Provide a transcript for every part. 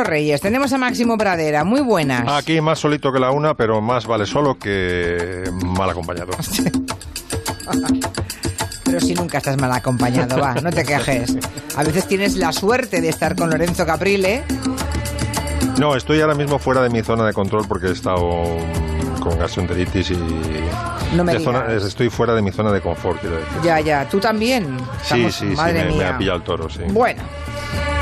los Reyes. Tenemos a Máximo Pradera. Muy buenas. Aquí más solito que la una, pero más vale solo que mal acompañado. Pero si nunca estás mal acompañado, va, no te quejes. A veces tienes la suerte de estar con Lorenzo Caprile. No, estoy ahora mismo fuera de mi zona de control porque he estado con gastroenteritis y No me zona- estoy fuera de mi zona de confort, quiero decir. Ya, ya, tú también. Sí, Estamos- sí, sí, madre me, me mía. ha pillado el toro, sí. Bueno,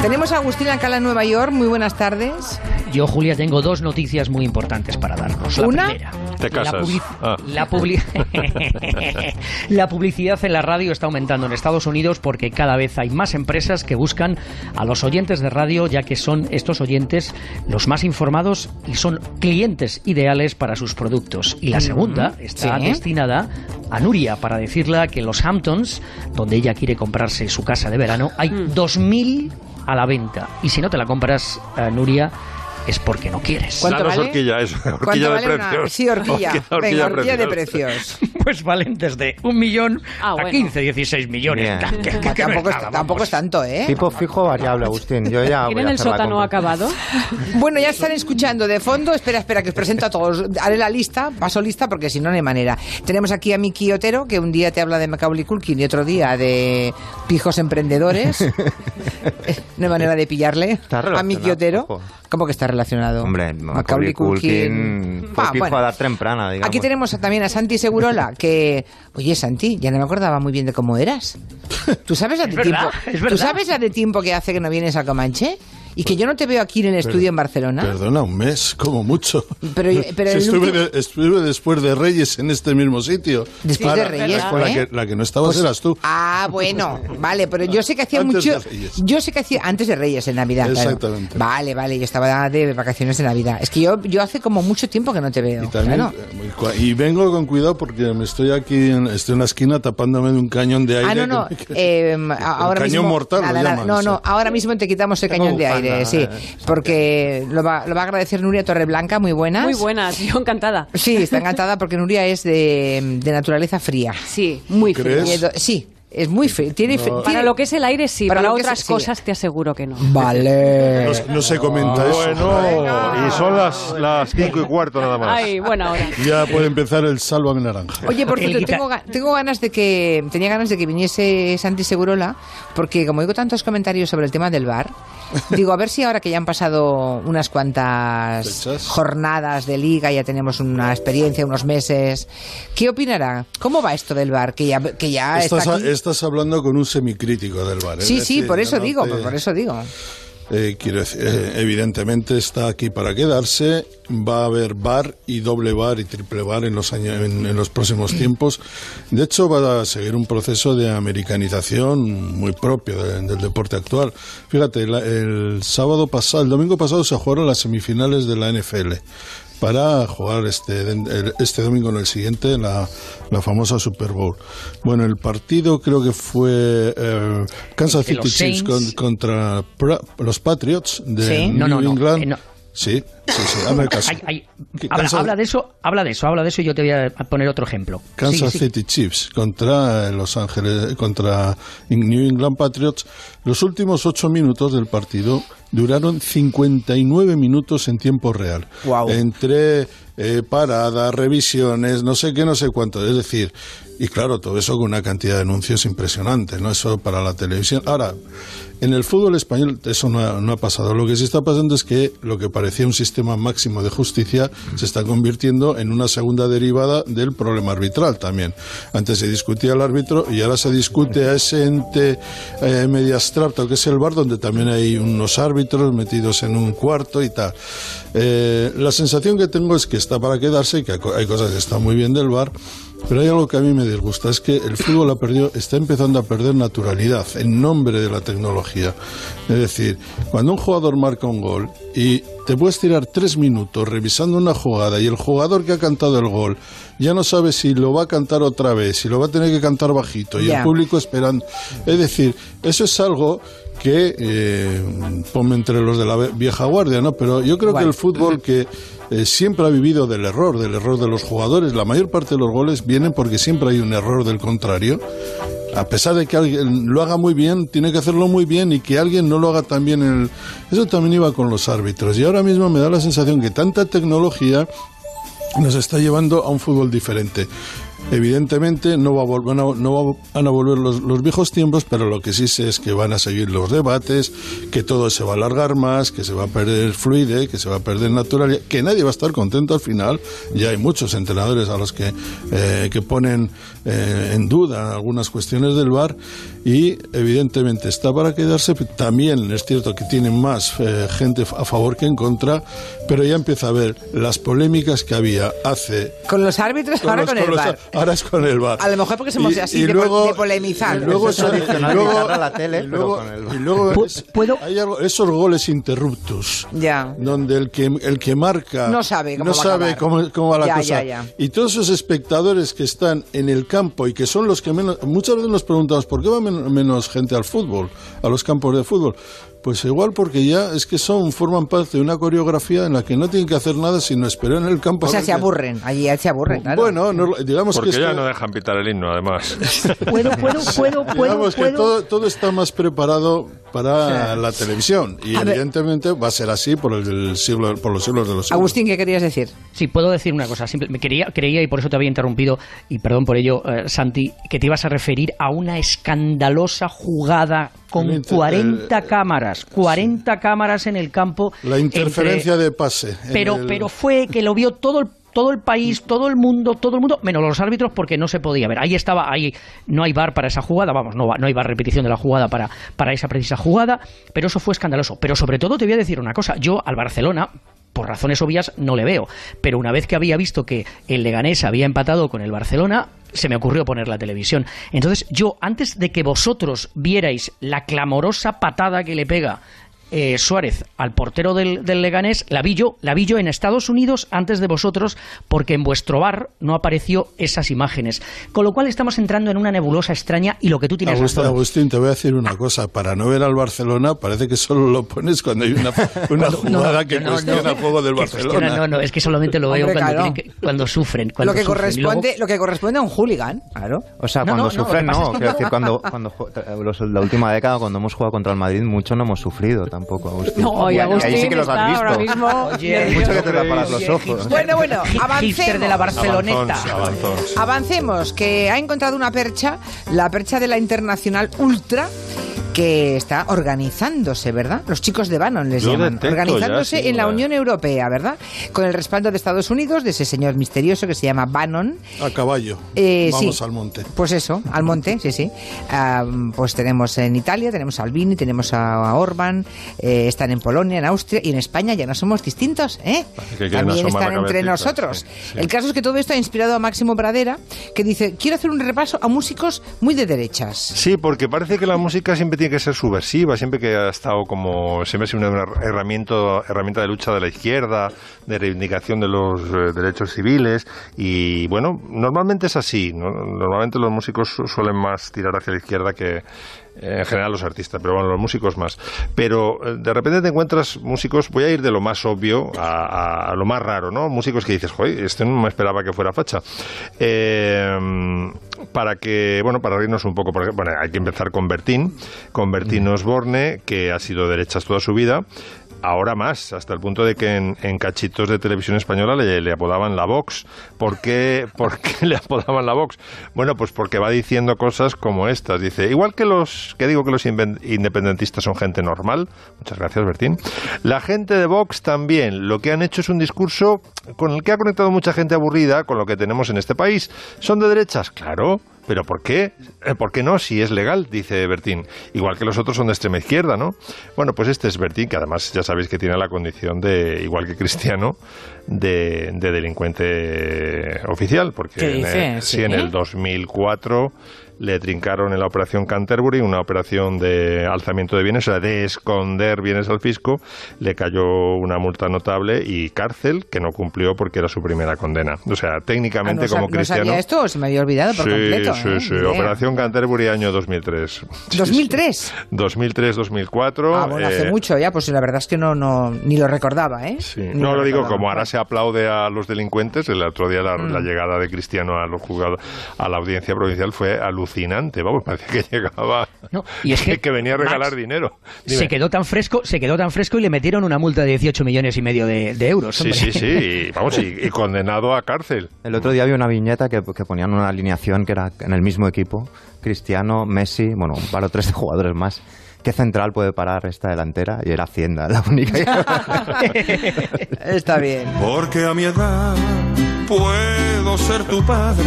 tenemos a Agustín Alcalá en Nueva York. Muy buenas tardes. Yo, Julia, tengo dos noticias muy importantes para darnos. La ¿Una? primera. Te casas. La, Ah. la publi- la publicidad en la radio está aumentando en Estados Unidos porque cada vez hay más empresas que buscan a los oyentes de radio, ya que son estos oyentes los más informados y son clientes ideales para sus productos. Y la segunda está Sí. destinada a Nuria para decirle que en los Hamptons, donde ella quiere comprarse su casa de verano, hay 2.000 a la venta. Y si no te la compras, eh, Nuria, es porque no quieres. ¿Cuánto Danos vale? horquilla, eso, ¿Cuánto horquilla de vale una- precios. Sí, horquilla. Venga, horquilla de precios. Pues valen desde un millón Ah, a bueno. 15, 16 millones. Bien. Que- que- que no es tampoco, es, nada, tampoco vamos. es tanto, ¿eh? Tipo fijo variable, Agustín. Yo ya voy ¿Tienen a el sótano acabado? Bueno, ya están escuchando de fondo. Espera, espera, que os presento a todos. Haré la lista, paso lista, porque si no, no hay manera. Tenemos aquí a Miki Otero, que un día te habla de Macaulay Culkin y otro día de pijos emprendedores. no hay manera de pillarle Está a Miki Otero. ojo. ¿Cómo que está relacionado? Hombre, Macaulay Culkin fue Ah, fijo bueno. a edad temprana, digamos. Aquí tenemos también a Santi Segurola, que... Oye, Santi, ya no me acordaba muy bien de cómo eras. ¿Tú sabes la de tiempo? es ¿Tú verdad. sabes la de tiempo que hace que no vienes a Comanche? Y que yo no te veo aquí en el estudio en Barcelona. Perdona, un mes, como mucho. Pero- pero Si el estuve, último- de- estuve después de Reyes en este mismo sitio. Después de Reyes, la, fue. que, la que no estabas Pues- eras tú. Ah, bueno, vale, pero yo sé que hacía Antes mucho. de Reyes. Yo sé que hacía antes de Reyes en Navidad. claro. Exactamente. Vale, vale, yo estaba de vacaciones de Navidad. Es que yo, yo hace como mucho tiempo que no te veo. Y, también, claro. eh, y vengo con cuidado porque me estoy aquí, en, estoy en la esquina tapándome de un cañón de aire. Ah, no, no. que eh, ahora cañón mismo, mortal lo nada, nada, llaman, no, no. Ahora mismo te quitamos el Tengo cañón de bufanda, sí, eh, porque lo va, lo va a agradecer Nuria Torreblanca, muy buenas. Muy buenas, yo encantada. Sí, está encantada porque Nuria es de, de naturaleza fría. Sí, muy. Miedo- Sí, es muy fría. Tiene, fe- Para lo que es el aire, sí. Para Para, otras sí. cosas te aseguro que no. Vale. No, no se comenta eso. Bueno, y son las, las cinco y cuarto nada más. Ay, buena hora. Ya puede empezar el sálvame naranja. Oye, por El cierto, guita- tengo, tengo ganas de que tenía ganas de que viniese Santi Segurola, porque como digo tantos comentarios sobre el tema del bar, digo a ver si ahora que ya han pasado unas cuantas Fechas. jornadas de liga, ya tenemos una experiencia, unos meses, ¿qué opinará? ¿Cómo va esto del bar? Que ya que ya está aquí. Estás hablando con un semicrítico del bar. es Sí, sí, por eso no digo, te- por eso digo. Eh, quiero decir, eh, evidentemente está aquí para quedarse. Va a haber bar y doble bar y triple bar en los años, en, en los próximos tiempos. De hecho, va a seguir un proceso de americanización muy propio de- del deporte actual. Fíjate, la- el sábado pasado, el domingo pasado se jugaron las semifinales de la NFL para jugar este, este domingo en el siguiente la, la famosa Super Bowl. Bueno, el partido creo que fue eh, Kansas City Chiefs con- contra Pra- los Patriots de Sí. New No, no, no, England. eh, no. Sí, sí, sí, hazme caso. Ay, ay, Que habla, Kansas- habla de eso, habla de eso, habla de eso y yo te voy a poner otro ejemplo. Kansas Sí, sí. City Chiefs contra Los Ángeles, contra New England Patriots. Los últimos ocho minutos del partido duraron 59 minutos en tiempo real. Guau. Entre eh, paradas, revisiones, no sé qué, no sé cuánto. Es decir, y claro, todo eso con una cantidad de anuncios impresionante, ¿no? Eso para la televisión. Ahora, en el fútbol español eso no ha, no ha pasado. Lo que sí está pasando es que lo que parecía un sistema máximo de justicia se está convirtiendo en una segunda derivada del problema arbitral también. Antes se discutía el árbitro y ahora se discute a ese ente eh, que es el bar, donde también hay unos árbitros metidos en un cuarto y tal. Eh, la sensación que tengo es que está para quedarse y que hay cosas que están muy bien del bar. Pero hay algo que a mí me disgusta, es que el fútbol ha perdido, está empezando a perder naturalidad en nombre de la tecnología. Es decir, cuando un jugador marca un gol y te puedes tirar tres minutos revisando una jugada y el jugador que ha cantado el gol ya no sabe si lo va a cantar otra vez, si lo va a tener que cantar bajito y el público esperando. Es decir, eso es algo que eh, ponme entre los de la vieja guardia, ¿no? Pero yo creo que el fútbol que eh, siempre ha vivido del error, del error de los jugadores, la mayor parte de los goles vienen porque siempre hay un error del contrario. a pesar de que alguien lo haga muy bien, tiene que hacerlo muy bien y que alguien no lo haga tan bien. En el... Eso también iba con los árbitros. Y ahora mismo me da la sensación que tanta tecnología nos está llevando a un fútbol diferente. Evidentemente no, va a volver, no, van a volver los, los, viejos tiempos, pero lo que sí sé es que van a seguir los debates, que todo se va a alargar más, que se va a perder fluide, que se va a perder naturalidad, que nadie va a estar contento al final. Ya hay muchos entrenadores a los que, eh, que ponen eh, en duda algunas cuestiones del VAR y evidentemente está para quedarse. También es cierto que tienen más eh, gente a favor que en contra, pero ya empieza a ver las polémicas que había hace... Con los árbitros, ahora con, el VAR ahora es con el bar. A lo mejor porque somos así de, de, polemizar. Y luego, eso, y luego, la tele, y luego, y luego es, hay algo, esos goles interruptos, ya. donde el que, el que marca no sabe cómo no va, sabe cómo, cómo va la ya, cosa. Ya, y todos esos espectadores que están en el campo y que son los que menos... Muchas veces nos preguntamos, ¿por qué va menos gente al fútbol, a los campos de fútbol? Pues igual porque ya es que son forman parte de una coreografía en la que no tienen que hacer nada sino esperar en el campo. O sea, se aburren, allí se aburren. Claro. Bueno, no, digamos porque que ya no dejan pitar el himno, además. puedo, puedo, puedo, puedo. Digamos que todo, todo está más preparado para la televisión y A ver. evidentemente va a ser así por el siglo, por los siglos de los siglos. Agustín, ¿qué querías decir? Sí, puedo decir una cosa. Simple, me quería, creía, y por eso te había interrumpido, y perdón por ello, eh, Santi, que te ibas a referir a una escandalosa jugada con inter- 40 el- cámaras, 40 cámaras en el campo. La interferencia entre- de pase. Pero, el- pero fue que lo vio todo el todo el país, todo el mundo, todo el mundo, menos los árbitros porque no se podía ver. Ahí estaba, ahí no hay bar para esa jugada, vamos, no, no hay bar repetición de la jugada para, para esa precisa jugada, pero eso fue escandaloso. Pero sobre todo te voy a decir una cosa, yo al Barcelona, por razones obvias, no le veo, pero una vez que había visto que el Leganés había empatado con el Barcelona, se me ocurrió poner la televisión. Entonces yo, antes de que vosotros vierais la clamorosa patada que le pega eh, Suárez al portero del, del Leganés, la vi yo, la vi yo en Estados Unidos antes de vosotros, porque en vuestro bar no apareció esas imágenes. Con lo cual estamos entrando en una nebulosa extraña y lo que tú tienes Agustín. Agustín, te voy a decir una cosa. Para no ver al Barcelona, parece que solo lo pones cuando hay una, una jugada que no, cuestiona no, el juego del Barcelona. no, no, es que solamente lo veo Hombre, cuando, claro. que- cuando sufren. Cuando Lo que, sufren. Y luego- corresponde, lo que corresponde a un hooligan, claro. O sea, No, cuando no, no, sufren, no. es que- Quiero decir, cuando, cuando ju- los- la última década, cuando hemos jugado contra el Madrid, mucho no hemos sufrido tampoco, Agustín. No, y ahí Agustín sí que los has visto. ahora mismo Oye, Mucho que te tapas los ojos. Bueno, bueno, Hipster de la avancemos. Barceloneta. Avanzons, avanzons. Avancemos, que ha encontrado una percha, la percha de la Internacional Ultra, que está organizándose, ¿verdad? Los chicos de Bannon les Yo llaman. Organizándose ya, sí, en la Unión Europea, ¿verdad? Con el respaldo de Estados Unidos, de ese señor misterioso que se llama Bannon. A caballo. Eh, Vamos sí. al monte. Pues eso, al monte, sí, sí. Ah, pues tenemos en Italia, tenemos a Albini, tenemos a, a Orban, eh, están en Polonia, en Austria y en España ya no somos distintos, ¿eh? Que También están entre nosotros. sí, sí. El caso es que todo esto ha inspirado a Máximo Pradera, que dice, quiero hacer un repaso a músicos muy de derechas. Sí, porque parece que la música siempre tiene que ser subversiva, siempre que ha estado como, siempre ha sido una herramienta, herramienta de lucha de la izquierda, de reivindicación de los eh, derechos civiles, y bueno, normalmente es así, ¿no? normalmente los músicos su- suelen más tirar hacia la izquierda que en general los artistas, pero bueno, los músicos más. Pero eh, de repente te encuentras músicos, voy a ir de lo más obvio a, a- lo más raro, ¿no? Músicos que dices, joder, este no me esperaba que fuera facha. Eh, para que, bueno, para reírnos un poco, por ejemplo, bueno, hay que empezar con Bertín, con Bertín Osborne, que ha sido de derechas toda su vida. Ahora más, hasta el punto de que en, en cachitos de televisión española le, le apodaban la Vox. ¿Por qué, ¿Por qué le apodaban la Vox? Bueno, pues porque va diciendo cosas como estas. Dice, igual que los que digo que los independentistas son gente normal, muchas gracias Bertín, la gente de Vox también. Lo que han hecho es un discurso con el que ha conectado mucha gente aburrida con lo que tenemos en este país. ¿Son de derechas? Claro. ¿Pero por qué? Eh, ¿Por qué no? Si es legal, dice Bertín. Igual que los otros son de extrema izquierda, ¿no? Bueno, pues este es Bertín, que además ya sabéis que tiene la condición de, igual que Cristiano, de, de delincuente oficial. Porque ¿Qué en sí, en el 2004 le trincaron en la operación Canterbury, una operación de alzamiento de bienes, o sea, de esconder bienes al fisco, le cayó una multa notable y cárcel que no cumplió porque era su primera condena. O sea, Ah, técnicamente ¿no, sa- como ¿No cristiano... sabía esto se me había olvidado por sí, completo? sí, eh? sí. Operación Canterbury año 2003. 2003. 2003-2004. Ah, bueno, hace eh, mucho ya, pues la verdad es que no, no ni lo recordaba, ¿eh? Sí. Ni No lo digo recordaba. como ahora se aplaude a los delincuentes. El otro día la, Mm. la llegada de Cristiano a los juzgados, a la audiencia provincial fue alucinante alucinante, vamos, parecía que llegaba, No, y es que, que venía a regalar Max, dinero. Dime. Se quedó tan fresco, se quedó tan fresco y le metieron una multa de 18 millones y medio de, de euros. Sí, hombre. sí, sí, y, vamos, y, y condenado a cárcel. El otro día había una viñeta que, que ponían una alineación que era en el mismo equipo, Cristiano, Messi, bueno, un par o tres de jugadores más. ¿Qué central puede parar esta delantera? Y era Hacienda, la única. Está bien. Porque a mi edad puedo ser tu padre.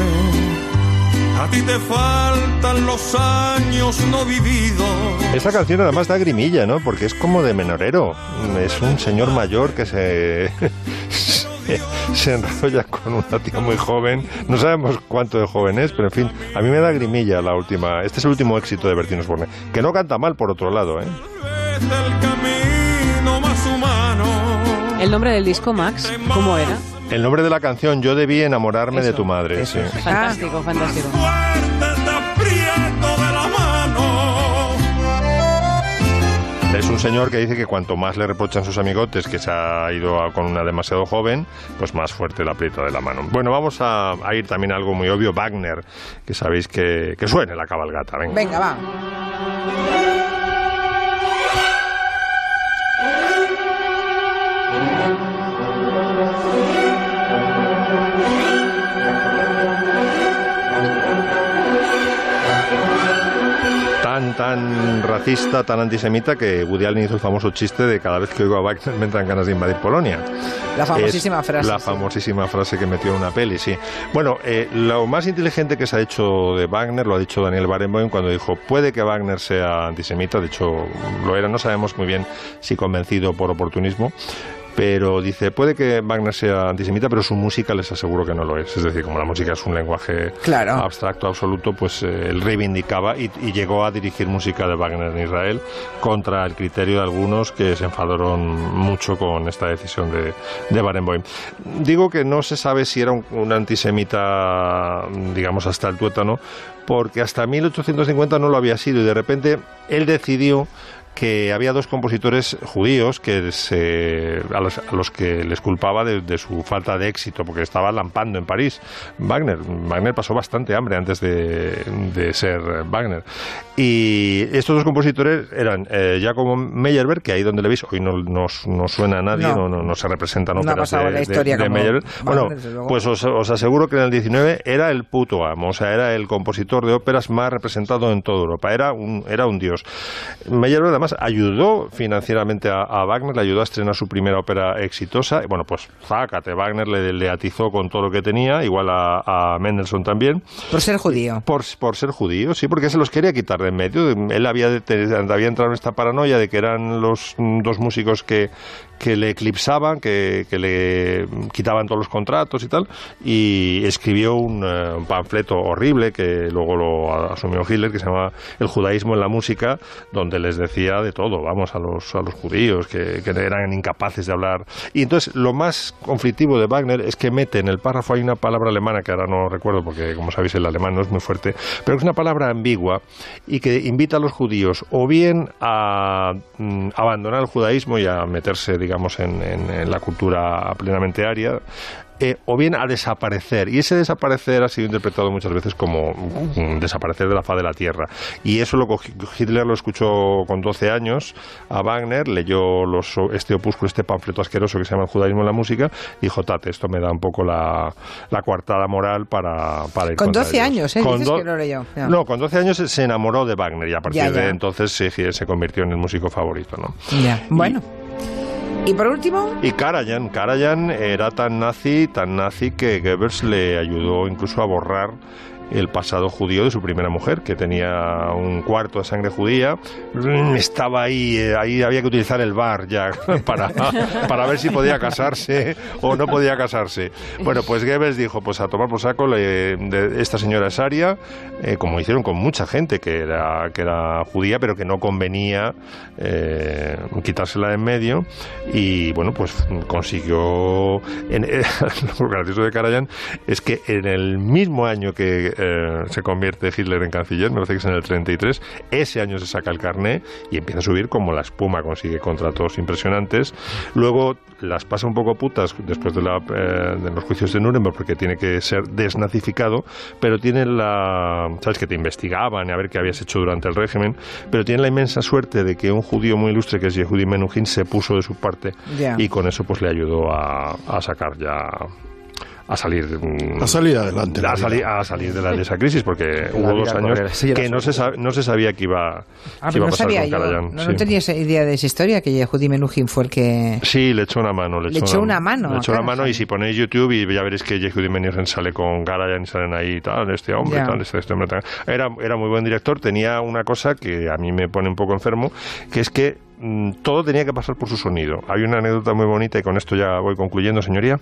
A ti te faltan los años no vividos. Esta canción además da grimilla, ¿no? Porque es como de menorero. Es un señor mayor que se, se, enrolla con una tía muy joven. No sabemos cuánto de joven es, pero en fin, a mí me da grimilla la última. Este es el último éxito de Bertín Osborne. Que no canta mal, por otro lado, ¿eh? El nombre del disco, Max, ¿cómo era? El nombre de la canción, Yo debí enamorarme de tu madre. eso sí. es. Fantástico, fantástico. La mano. Es un señor que dice que cuanto más le reprochan sus amigotes que se ha ido a- con una demasiado joven, pues más fuerte la aprieta de la mano. Bueno, vamos a, a ir también a algo muy obvio, Wagner, que sabéis que, que suene la cabalgata. Venga. Venga, va. Tan, tan racista, tan antisemita que Woody Allen hizo el famoso chiste de cada vez que oigo a Wagner me entran ganas de invadir Polonia. La famosísima Es frase. La sí. famosísima frase que metió en una peli, sí. Bueno, eh, lo más inteligente que se ha hecho de Wagner lo ha dicho Daniel Barenboim cuando dijo, puede que Wagner sea antisemita, de hecho lo era, no sabemos muy bien si convencido por oportunismo, pero dice, puede que Wagner sea antisemita, pero su música les aseguro que no lo es. Es decir, como la música es un lenguaje Claro. abstracto absoluto, pues eh, él reivindicaba y, y llegó a dirigir música de Wagner en Israel contra el criterio de algunos que se enfadaron mucho con esta decisión de, de Barenboim. Digo que no se sabe si era un, un antisemita, digamos, hasta el tuétano, porque hasta 1850 no lo había sido y de repente él decidió que había dos compositores judíos que se, a, los, a los que les culpaba de, de su falta de éxito, porque estaba lampando en París. Wagner, Wagner pasó bastante hambre antes de, de ser Wagner. Y estos dos compositores eran eh, Giacomo Meyerbeer, que ahí donde le veis, hoy no, no, no suena a nadie, No. no, se representan óperas de, la historia de Meyerbeer. Bueno, pues os, os aseguro que en el 19 era el puto amo, o sea, era el compositor de óperas más representado en toda Europa, era un, era un dios. Meyerbeer además ayudó financieramente a, a Wagner, le ayudó a estrenar su primera ópera exitosa, y bueno, pues zácate, Wagner le, le atizó con todo lo que tenía, igual a, a Mendelssohn también, Por ser judío. por, por ser judío, sí, porque se los quería quitar de en medio. Él había, de- había entrado en esta paranoia de que eran los mm, dos músicos que, que le eclipsaban, que, que le quitaban todos los contratos y tal, y escribió un, eh, un panfleto horrible que luego lo asumió Hitler, que se llama El judaísmo en la música, donde les decía de todo, vamos, a los, a los judíos, que, que eran incapaces de hablar. Y entonces lo más conflictivo de Wagner es que mete en el párrafo, hay una palabra alemana que ahora no recuerdo, porque como sabéis el alemán no es muy fuerte, pero es una palabra ambigua y que invita a los judíos o bien a mm, abandonar el judaísmo y a meterse, digamos, en, en- en la cultura plenamente aria, eh, o bien a desaparecer. Y ese desaparecer ha sido interpretado muchas veces como mm, desaparecer de la faz de la tierra. Y eso lo Hitler lo escuchó con 12 años a Wagner, leyó los, este opúsculo, este panfleto asqueroso que se llama El judaísmo en la música, y dijo, tate, esto me da un poco la, la coartada moral para, para ir Con contra 12 ellos". años, ¿eh? Con Dices que no leyó. No, con 12 años se- enamoró de Wagner y a partir Ya, ya. de entonces se, se convirtió en el músico favorito, ¿no? Ya. Bueno. Y por último, Y Karajan, Karajan era tan nazi, tan nazi que Goebbels le ayudó incluso a borrar el pasado judío de su primera mujer, que tenía un cuarto de sangre judía. Mm, Estaba ahí, eh, ahí había que utilizar el bar ya para, para ver si podía casarse o no podía casarse. Bueno, pues Goebbels dijo, pues a tomar por saco, le- de- esta señora es aria, eh, como hicieron con mucha gente que era, que era judía, pero que no convenía eh, quitársela de en medio. Y bueno, pues consiguió. En, lo gracioso de Karajan es que en el mismo año que eh, se convierte Hitler en canciller, me parece que es en el 33. Ese año se saca el carné y empieza a subir como la espuma, consigue contratos impresionantes. Luego las pasa un poco putas después de, la, eh, de los juicios de Nuremberg porque tiene que ser desnazificado, pero tiene la... ¿Sabes? Que te investigaban y a ver qué habías hecho durante el régimen, pero tiene la inmensa suerte de que un judío muy ilustre que es Yehudi Menuhin se puso de su parte y con eso pues le ayudó a, a sacar ya a salir A salir adelante. a vida. a salir de, la, de esa crisis porque hubo dos años que no se, sab- no se sabía que iba, Ah, que iba a no pasar sabía con yo. No, sí. no tenía esa idea de esa historia, que Yehudi Menuhin fue el que... Sí, le echó una mano. Le Le echó, una mano Le echó una mano y si ponéis YouTube y ya veréis que Yehudi Menuhin sale con Karajan y salen ahí tal, este hombre, tal, este, este hombre, tal. Era, era muy buen director, tenía una cosa que a mí me pone un poco enfermo, que es que todo tenía que pasar por su sonido. Hay una anécdota muy bonita y con esto ya voy concluyendo, señoría,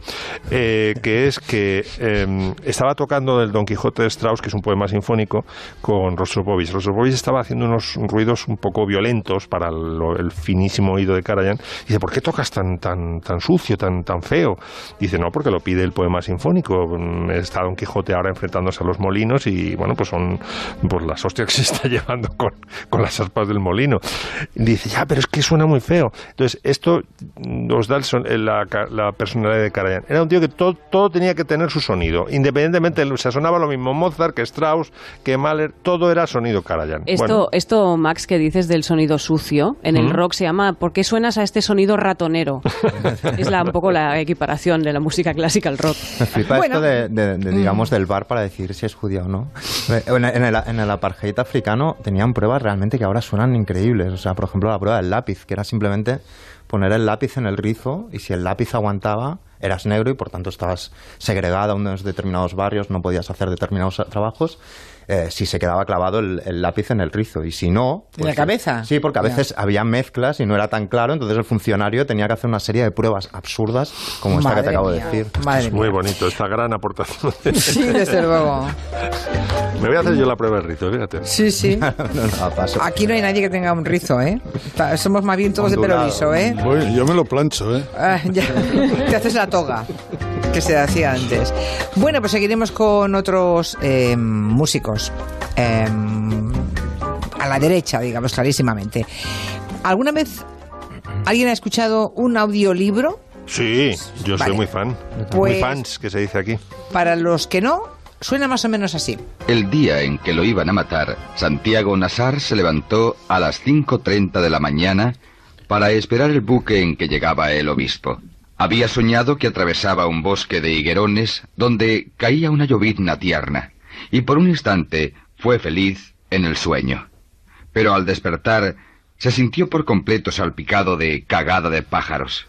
eh, que es que eh, estaba tocando el Don Quijote de Strauss, que es un poema sinfónico, con Rostropovich. Rostropovich estaba haciendo unos ruidos un poco violentos para el finísimo oído de Karajan. Dice, ¿por qué tocas tan, tan, tan sucio, tan, tan feo? Dice, no, porque lo pide el poema sinfónico. Mm, Está Don Quijote ahora enfrentándose a los molinos y, bueno, pues son pues, las hostias que se está llevando con, con las aspas del molino. Dice, ya, pero es que suena muy feo. Entonces, esto mm, os da el son- el- la, la personalidad de Karajan. Era un tío que todo, todo tenía que tener su sonido, independientemente, o sea, sonaba lo mismo Mozart que Strauss, que Mahler, todo era sonido Karajan. Esto, Bueno, esto, Max, que dices del sonido sucio, en el rock se llama ¿Por qué suenas a este sonido ratonero? es la, un poco la equiparación de la música clásica al rock. Me flipa Bueno. esto de, de- de, digamos, del bar para decir si es judío o no. En, en el, en el apartheid africano tenían pruebas realmente que ahora suenan increíbles. O sea, por ejemplo, la prueba del lápiz, que era simplemente poner el lápiz en el rizo y si el lápiz aguantaba, eras negro y por tanto estabas segregado a unos determinados barrios, no podías hacer determinados trabajos. eh, si se quedaba clavado el, el lápiz en el rizo y si no... ¿En la cabeza? Sí, porque a veces había mezclas y no era tan claro, entonces el funcionario tenía que hacer una serie de pruebas absurdas como esta que Madre te acabo mía, de decir. Madre es muy mía. bonito, esta gran aportación. Sí, desde luego. Me voy a hacer yo la prueba de rito, fíjate. Sí, sí. No, no, paso. Aquí no hay nadie que tenga un rizo, ¿eh? Somos más bien todos de pelo liso, ¿eh? Voy- yo me lo plancho, ¿eh? Ah, ya. Te haces la toga que se hacía antes. Bueno, pues seguiremos con otros eh, músicos. Eh, a la derecha, digamos, clarísimamente. ¿Alguna vez alguien ha escuchado un audiolibro? Sí, yo Vale. soy muy fan. Pues- Muy fans, que se dice aquí. Para los que no, suena más o menos así. El día en que lo iban a matar, Santiago Nassar se levantó a las 5.30 de la mañana para esperar el buque en que llegaba el obispo. Había soñado que atravesaba un bosque de higuerones donde caía una llovizna tierna, y por un instante fue feliz en el sueño. Pero al despertar se sintió por completo salpicado de cagada de pájaros.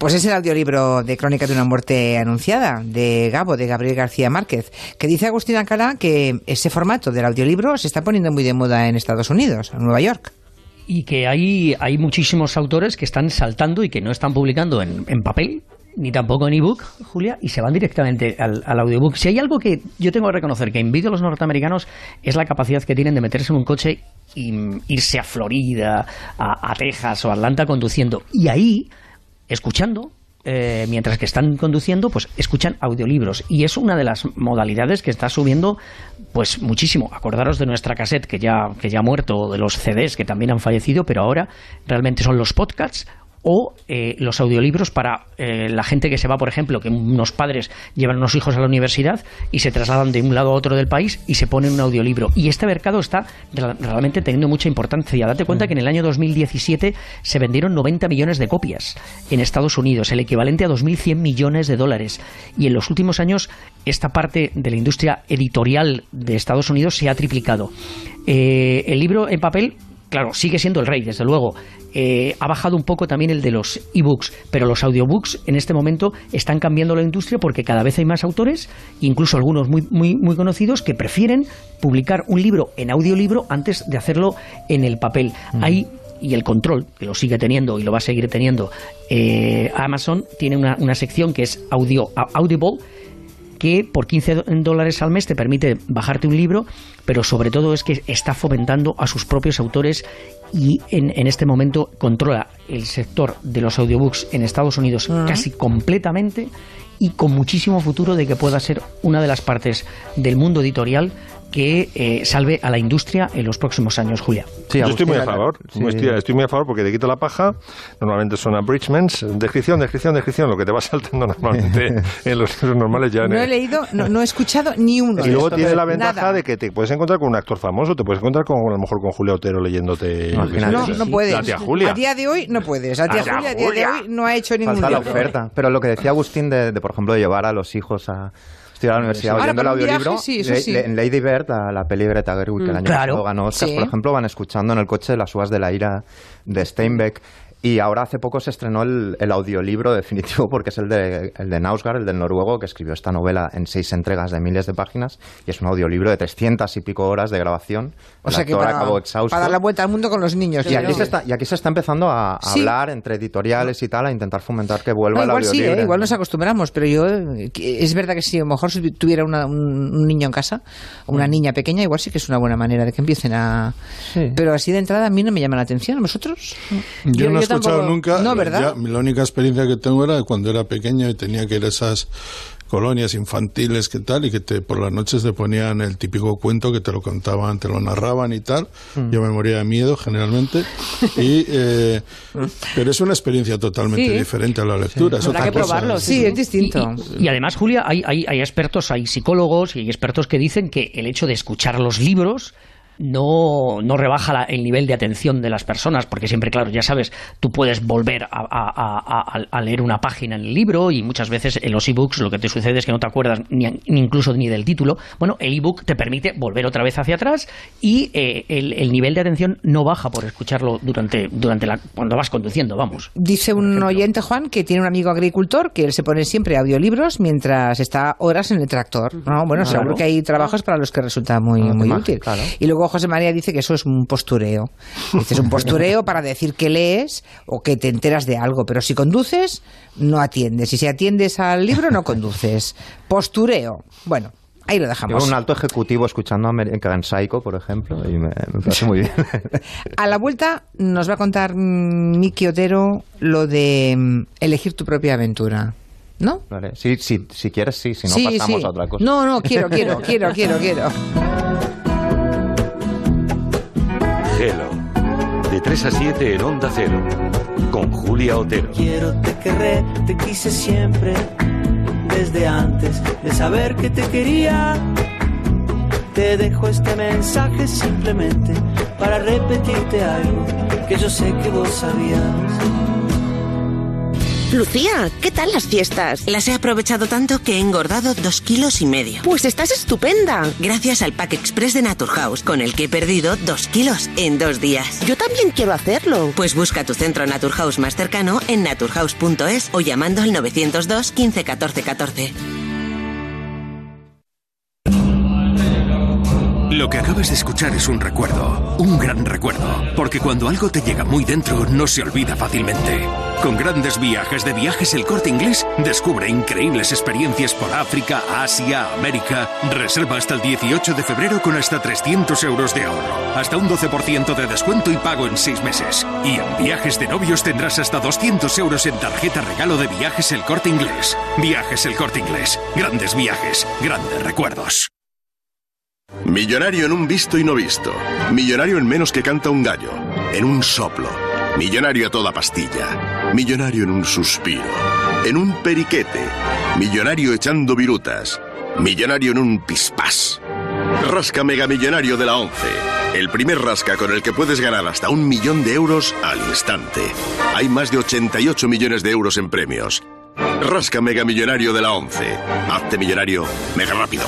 Pues es el audiolibro de Crónica de una muerte anunciada de Gabo, de Gabriel García Márquez, que dice Agustín Alcalá que ese formato del audiolibro se está poniendo muy de moda en Estados Unidos, en Nueva York. y que hay, hay muchísimos autores que están saltando y que no están publicando en, papel ni tampoco en ebook, Julia, y se van directamente al, al audiobook. Si hay algo que yo tengo que reconocer que envidio a los norteamericanos es la capacidad que tienen de meterse en un coche y mm, irse a Florida, a, a Texas o Atlanta conduciendo. Y ahí, escuchando, eh, mientras que están conduciendo, pues escuchan audiolibros. Y es una de las modalidades que está subiendo pues muchísimo. Acordaros de nuestra cassette que ya, que ya ha muerto, de los CDs que también han fallecido, pero ahora realmente son los podcasts o eh, los audiolibros para eh, la gente que se va, por ejemplo, que unos padres llevan unos hijos a la universidad y se trasladan de un lado a otro del país y se ponen un audiolibro. Y este mercado está real- realmente teniendo mucha importancia. Date cuenta que en el año 2017 se vendieron 90 millones de copias en Estados Unidos, el equivalente a 2.100 millones de dólares. Y en los últimos años esta parte de la industria editorial de Estados Unidos se ha triplicado. Eh, el libro en papel claro, sigue siendo el rey, desde luego. Eh, ha bajado un poco también el de los ebooks, pero los audiobooks en este momento están cambiando la industria porque cada vez hay más autores, incluso algunos muy, muy, muy conocidos, que prefieren publicar un libro en audiolibro antes de hacerlo en el papel. Hay y el control, que lo sigue teniendo y lo va a seguir teniendo, eh, Amazon tiene una, una sección que es audio, Audible, que por 15 dólares al mes te permite bajarte un libro, pero sobre todo es que está fomentando a sus propios autores y en, en este momento controla el sector de los audiobooks en Estados Unidos casi completamente y con muchísimo futuro de que pueda ser una de las partes del mundo editorial que eh, salve a la industria en los próximos años, Julia. Sí, yo estoy muy a favor. sí. Estoy, estoy muy a favor porque te quito la paja. Normalmente son abridgments. Descripción, descripción, descripción. Lo que te va saltando normalmente en los libros normales ya. No he leído, no, no he escuchado ni uno. y luego tiene la ventaja Nada. de que te puedes encontrar con un actor famoso, te puedes encontrar con a lo mejor con Julia Otero leyéndote. No, No, no puedes. La tía Julia. A día de hoy no puedes. A tía La tía Julia a día de hoy no ha hecho ningún Falta la oferta. Pero lo que decía Agustín de, de, por ejemplo, de llevar a los hijos a estudiar a la universidad Ahora, oyendo el audiolibro, viaje, sí, eso le- sí. le- en Lady Bird, la, la peli Greta Gerwig que el año Claro. pasado ganó Oscar, Sí. por ejemplo, van escuchando en el coche las uvas de la ira de Steinbeck. Y ahora hace poco se estrenó el, el audiolibro definitivo porque es el de, el de Nausgaard, el del noruego, que escribió esta novela en seis entregas de miles de páginas y es un audiolibro de 300 y pico horas de grabación. O El sea que para, acabó exhausto. para dar la vuelta al mundo con los niños. Y aquí, se está, y aquí se está empezando a, a Sí. hablar entre editoriales y tal, a intentar fomentar que vuelva No, el igual sí. ¿eh? igual nos acostumbramos, pero yo, es verdad que si a lo mejor si tuviera una- un, un niño en casa, o una niña pequeña, igual sí que es una buena manera de que empiecen a... Pero así de entrada a mí no me llama la atención, ¿a vosotros? Yo, no he escuchado tampoco- nunca. No, ¿verdad? ya, la única experiencia que tengo era cuando era pequeño y tenía que ir a esas colonias infantiles que tal y que te, por las noches te ponían el típico cuento que te lo contaban, te lo narraban y tal. Mm. Yo me moría de miedo generalmente. y, eh, pero es una experiencia totalmente Sí. diferente a la lectura. es Habrá otra que cosa. probarlo, Sí, es distinto. Y, y además, Julia, hay, hay, hay expertos, hay psicólogos y hay expertos que dicen que el hecho de escuchar los libros no, no rebaja la- el nivel de atención de las personas, porque siempre, claro, ya sabes, tú puedes volver a, a- a- a- a leer una página en el libro y muchas veces en los ebooks lo que te sucede es que no te acuerdas ni, ni incluso ni del título. Bueno, el ebook te permite volver otra vez hacia atrás y eh, el, el nivel de atención no baja por escucharlo durante, durante la, cuando vas conduciendo, vamos. Dice un oyente, Juan, que tiene un amigo agricultor que él se pone siempre audiolibros mientras está horas en el tractor. No, bueno, Claro. seguro que hay trabajos para los que resulta muy, Ah, muy útil. claro. Y luego José María dice que eso es un postureo. Dice, es un postureo para decir que lees o que te enteras de algo, pero si conduces, no atiendes. Y si atiendes al libro, no conduces. Postureo. Bueno, ahí lo dejamos. un alto ejecutivo escuchando American Psycho, por ejemplo, y me, me parece muy bien. A la vuelta nos va a contar mm, Miki Otero lo de mm, elegir tu propia aventura. ¿No? Vale. Sí, sí, si quieres, sí, si no Sí, pasamos sí. a otra cosa. No, no, quiero, quiero, quiero, quiero, quiero. De 3 a 7 en Onda Cero. Con Julia Otero. Quiero, te querré, te quise siempre, desde antes de saber que te quería. Te dejo este mensaje simplemente para repetirte algo que yo sé que vos sabías. Lucía, ¿qué tal las fiestas? Las he aprovechado tanto que he engordado dos kilos y medio. Pues estás estupenda. Gracias al Pack Express de Naturhaus, con el que he perdido dos kilos en dos días. Yo también quiero hacerlo. Pues busca tu centro Naturhaus más cercano en naturhaus.es o llamando al 902 15 14 14. Lo que acabas de escuchar es un recuerdo, un gran recuerdo, porque cuando algo te llega muy dentro no se olvida fácilmente. Con grandes viajes de viajes el corte inglés, descubre increíbles experiencias por África, Asia, América. Reserva hasta el 18 de febrero con hasta 300 euros de ahorro, hasta un 12% de descuento y pago en 6 meses. Y en viajes de novios tendrás hasta 200 euros en tarjeta regalo de viajes el corte inglés. Viajes el corte inglés, grandes viajes, grandes recuerdos. Millonario en un visto y no visto. Millonario en menos que canta un gallo. En un soplo. Millonario a toda pastilla. Millonario en un suspiro. En un periquete. Millonario echando virutas. Millonario en un pispás. Rasca Mega Millonario de la 11. El primer rasca con el que puedes ganar hasta un millón de euros al instante. Hay más de 88 millones de euros en premios. Rasca Mega Millonario de la 11. Hazte millonario mega rápido.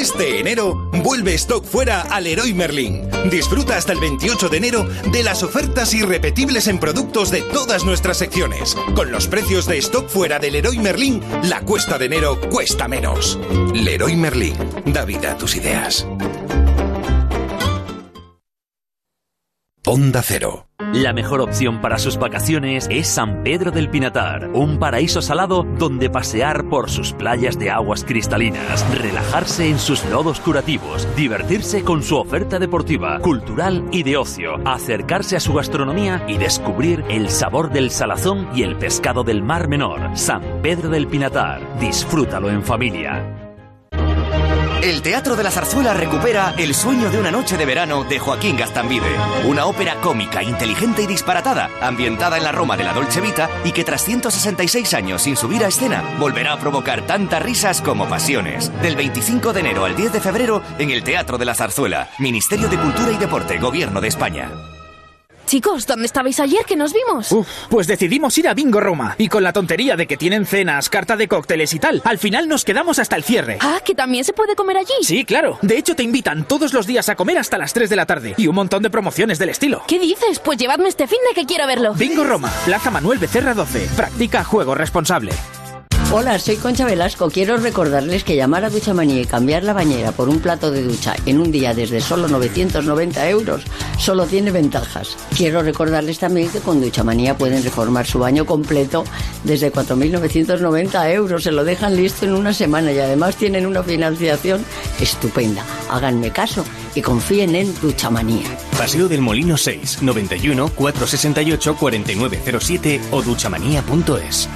Este enero vuelve stock fuera al Leroy Merlin. Disfruta hasta el 28 de enero de las ofertas irrepetibles en productos de todas nuestras secciones. Con los precios de stock fuera del Leroy Merlin, la cuesta de enero cuesta menos. Leroy Merlin, da vida a tus ideas. Onda Cero. La mejor opción para sus vacaciones es San Pedro del Pinatar, un paraíso salado donde pasear por sus playas de aguas cristalinas, relajarse en sus lodos curativos, divertirse con su oferta deportiva, cultural y de ocio, acercarse a su gastronomía y descubrir el sabor del salazón y el pescado del Mar Menor. San Pedro del Pinatar, disfrútalo en familia. El Teatro de la Zarzuela recupera El sueño de una noche de verano de Joaquín Gastambide. Una ópera cómica, inteligente y disparatada, ambientada en la Roma de la Dolce Vita y que tras 166 años sin subir a escena, volverá a provocar tantas risas como pasiones. Del 25 de enero al 10 de febrero en el Teatro de la Zarzuela, Ministerio de Cultura y Deporte, Gobierno de España. Chicos, ¿dónde estabais ayer que nos vimos? Uf, pues decidimos ir a Bingo Roma. Y con la tontería de que tienen cenas, carta de cócteles y tal, al final nos quedamos hasta el cierre. Ah, que también se puede comer allí. Sí, claro. De hecho, te invitan todos los días a comer hasta las 3 de la tarde. Y un montón de promociones del estilo. ¿Qué dices? Pues llevadme este fin de que quiero verlo. Bingo Roma, Plaza Manuel Becerra 12. Practica juego responsable. Hola, soy Concha Velasco. Quiero recordarles que llamar a Duchamanía y cambiar la bañera por un plato de ducha en un día desde solo 990 euros solo tiene ventajas. Quiero recordarles también que con Duchamanía pueden reformar su baño completo desde 4.990 euros. Se lo dejan listo en una semana y además tienen una financiación estupenda. Háganme caso y confíen en Duchamanía. Paseo del Molino 6, 91 468 4907 o duchamanía.es.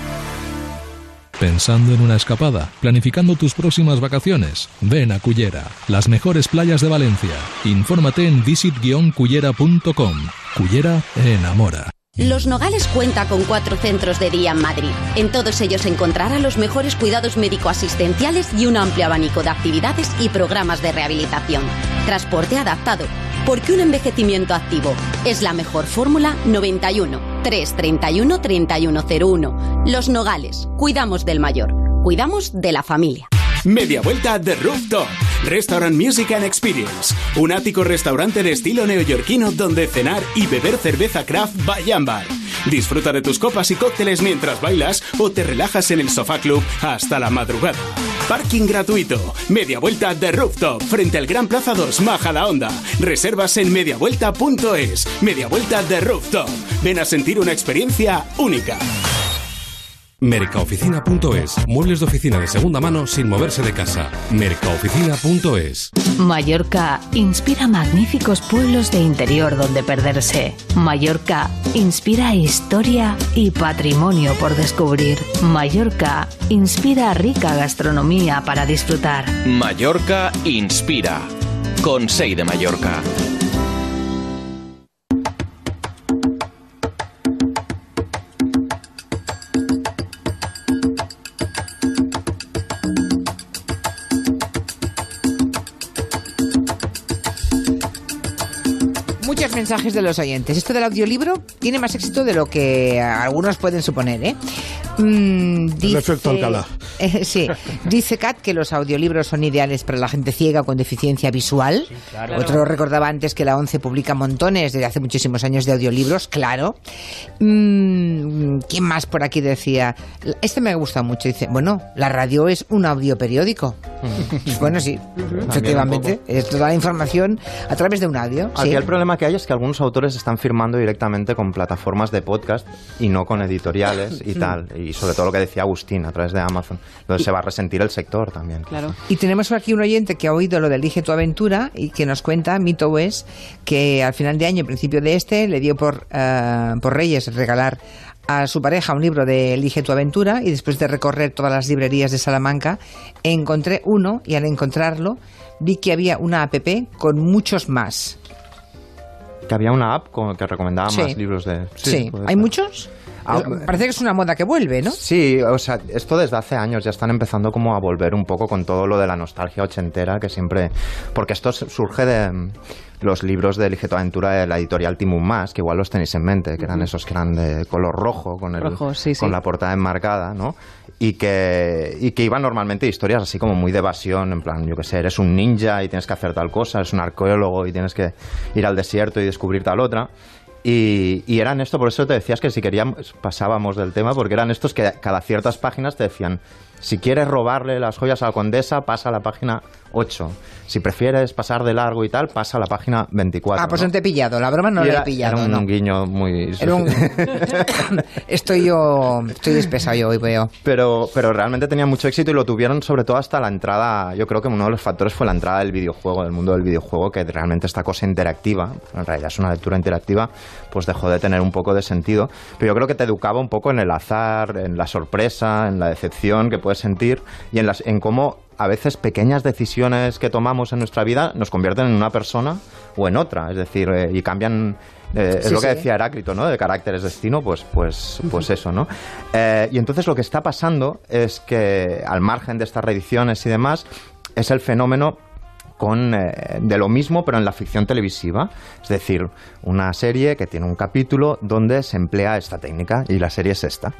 ¿Pensando en una escapada? ¿Planificando tus próximas vacaciones? Ven a Cullera, las mejores playas de Valencia. Infórmate en visit-cullera.com. Cullera enamora. Los Nogales cuenta con cuatro centros de día en Madrid. En todos ellos encontrará los mejores cuidados médico-asistenciales y un amplio abanico de actividades y programas de rehabilitación. Transporte adaptado, porque un envejecimiento activo es la mejor fórmula 91 331 3101. Los Nogales, cuidamos del mayor, cuidamos de la familia. Media vuelta de Rooftop, Restaurant Music and Experience, un ático restaurante de estilo neoyorquino donde cenar y beber cerveza craft by Ambar. Disfruta de tus copas y cócteles mientras bailas o te relajas en el sofá club hasta la madrugada. Parking gratuito, media vuelta de Rooftop, frente al Gran Plaza 2, Maja la Onda. Reservas en mediavuelta.es, media vuelta de Rooftop. Ven a sentir una experiencia única. Mercaoficina.es. Muebles de oficina de segunda mano sin moverse de casa. Mercaoficina.es. Mallorca inspira magníficos pueblos de interior donde perderse. Mallorca inspira historia y patrimonio por descubrir. Mallorca inspira rica gastronomía para disfrutar. Mallorca inspira. Consell de Mallorca. Mensajes de los oyentes. Esto del audiolibro tiene más éxito de lo que algunos pueden suponer, ¿eh? Mm, El efecto Alcalá. Eh, sí, dice Kat que los audiolibros son ideales para la gente ciega con deficiencia visual. claro. Otro recordaba antes que la ONCE publica montones desde hace muchísimos años de audiolibros, claro. Mm, ¿Quién más por aquí decía? Este me gusta mucho. Dice, bueno, la radio es un audioperiódico. bueno, sí, efectivamente. Es toda la información a través de un audio. Aquí sí. el problema que hay es que algunos autores están firmando directamente con plataformas de podcast y no con editoriales y tal. Y sobre todo lo que decía Agustín a través de Amazon, donde se va a resentir el sector también. Claro. Y tenemos aquí un oyente que ha oído lo de Elige tu aventura y que nos cuenta, Mito es, que al final de año, principio de este, le dio por, eh, por Reyes regalar a su pareja un libro de Elige tu aventura y después de recorrer todas las librerías de Salamanca, encontré uno y al encontrarlo vi que había una app con muchos más. Que había una app con- que recomendaba Sí. más libros de... Sí, ¿hay ser. muchos? Ah, Parece que es una moda que vuelve, ¿no? Sí, o sea, esto desde hace años ya están empezando como a volver un poco con todo lo de la nostalgia ochentera que siempre... Porque esto surge de mm, los libros de Elige tu aventura de la editorial Timum Más, que igual los tenéis en mente, que eran esos que eran de color rojo, con, el, Rojo, sí, con sí. la portada enmarcada, ¿no? Y que, y que iban normalmente historias así como muy de evasión, en plan, yo qué sé, eres un ninja y tienes que hacer tal cosa, eres un arqueólogo y tienes que ir al desierto y descubrir tal otra. Y, y eran esto, por eso te decías que si queríamos pasábamos del tema, porque eran estos que cada ciertas páginas te decían, si quieres robarle las joyas a la condesa, pasa a la página 8. Si prefieres pasar de largo y tal, pasa a la página 24. Ah, pues ¿no? te he pillado. La broma no la he pillado. era un no. guiño muy... Era un- Estoy yo. Estoy despesado yo hoy, veo. Pero, pero realmente tenía mucho éxito y lo tuvieron sobre todo hasta la entrada. Yo creo que uno de los factores fue la entrada del videojuego, del mundo del videojuego, que realmente esta cosa interactiva, en realidad es una lectura interactiva, pues dejó de tener un poco de sentido. Pero yo creo que te educaba un poco en el azar, en la sorpresa, en la decepción que puedes sentir y en, las, en cómo a veces pequeñas decisiones que tomamos en nuestra vida nos convierten en una persona o en otra. Es decir, eh, y cambian. eh, es lo que sí. decía Heráclito, ¿no? De carácter es destino, pues, pues, pues eso, ¿no? Eh, y entonces lo que está pasando es que, al margen de estas reediciones y demás, es el fenómeno con eh, de lo mismo pero en la ficción televisiva es decir una serie que tiene un capítulo donde se emplea esta técnica y la serie es esta.